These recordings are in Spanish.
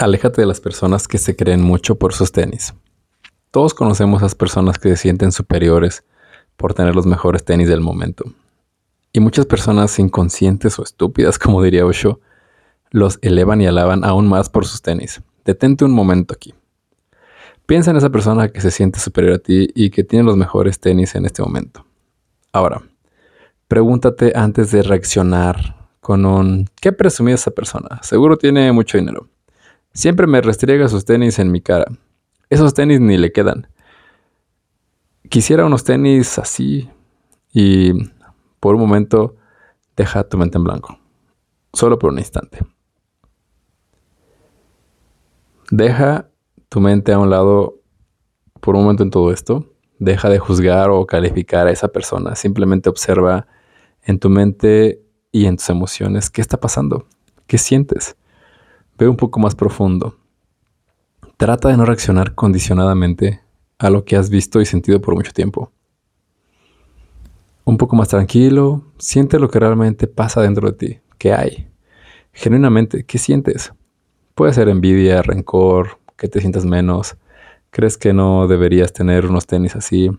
Aléjate de las personas que se creen mucho por sus tenis. Todos conocemos a esas personas que se sienten superiores por tener los mejores tenis del momento. Y muchas personas inconscientes o estúpidas, como diría Osho, los elevan y alaban aún más por sus tenis. Detente un momento aquí. Piensa en esa persona que se siente superior a ti y que tiene los mejores tenis en este momento. Ahora, pregúntate antes de reaccionar con un ¿qué presumía esa persona? Seguro tiene mucho dinero. Siempre me restriega sus tenis en mi cara. Esos tenis ni le quedan. Quisiera unos tenis así y por un momento deja tu mente en blanco. Solo por un instante. Deja tu mente a un lado por un momento en todo esto. Deja de juzgar o calificar a esa persona. Simplemente observa en tu mente y en tus emociones qué está pasando, qué sientes. Ve un poco más profundo. Trata de no reaccionar condicionadamente a lo que has visto y sentido por mucho tiempo. Un poco más tranquilo, siente lo que realmente pasa dentro de ti, qué hay. Genuinamente, ¿qué sientes? Puede ser envidia, rencor, que te sientas menos, crees que no deberías tener unos tenis así,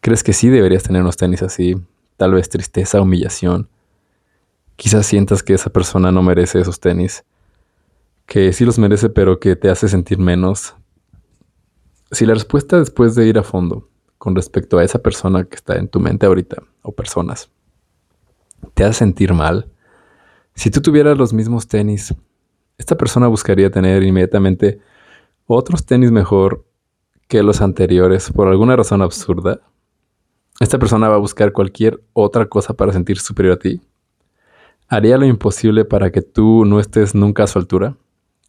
crees que sí deberías tener unos tenis así, tal vez tristeza, humillación. Quizás sientas que esa persona no merece esos tenis, que sí los merece pero que te hace sentir menos. Si la respuesta después de ir a fondo con respecto a esa persona que está en tu mente ahorita, o personas, te hace sentir mal, si tú tuvieras los mismos tenis, esta persona buscaría tener inmediatamente otros tenis mejor que los anteriores por alguna razón absurda. Esta persona va a buscar cualquier otra cosa para sentir superior a ti haría lo imposible para que tú no estés nunca a su altura,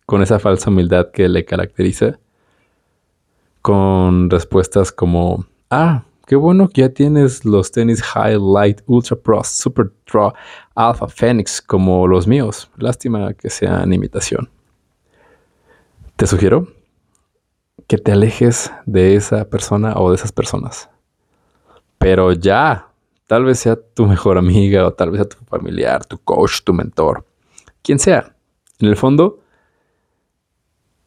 con esa falsa humildad que le caracteriza, con respuestas como, ah, qué bueno que ya tienes los tenis Highlight Ultra Pro Super Draw Alpha Phoenix como los míos. Lástima que sean imitación. Te sugiero que te alejes de esa persona o de esas personas. Pero ya, Tal vez sea tu mejor amiga o tal vez sea tu familiar, tu coach, tu mentor, quien sea. En el fondo,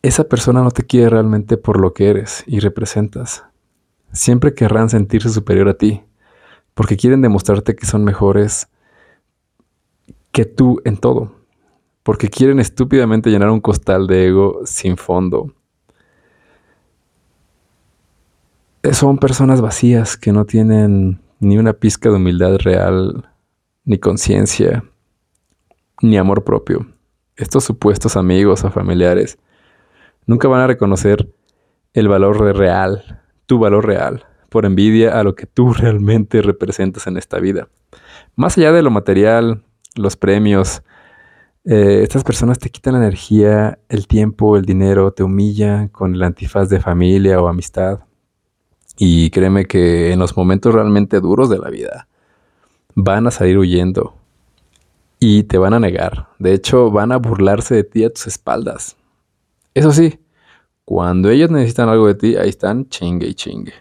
esa persona no te quiere realmente por lo que eres y representas. Siempre querrán sentirse superior a ti, porque quieren demostrarte que son mejores que tú en todo, porque quieren estúpidamente llenar un costal de ego sin fondo. Son personas vacías que no tienen ni una pizca de humildad real, ni conciencia, ni amor propio. Estos supuestos amigos o familiares nunca van a reconocer el valor real, tu valor real, por envidia a lo que tú realmente representas en esta vida. Más allá de lo material, los premios, eh, estas personas te quitan la energía, el tiempo, el dinero, te humillan con el antifaz de familia o amistad. Y créeme que en los momentos realmente duros de la vida van a salir huyendo y te van a negar. De hecho, van a burlarse de ti a tus espaldas. Eso sí, cuando ellos necesitan algo de ti, ahí están chingue y chingue.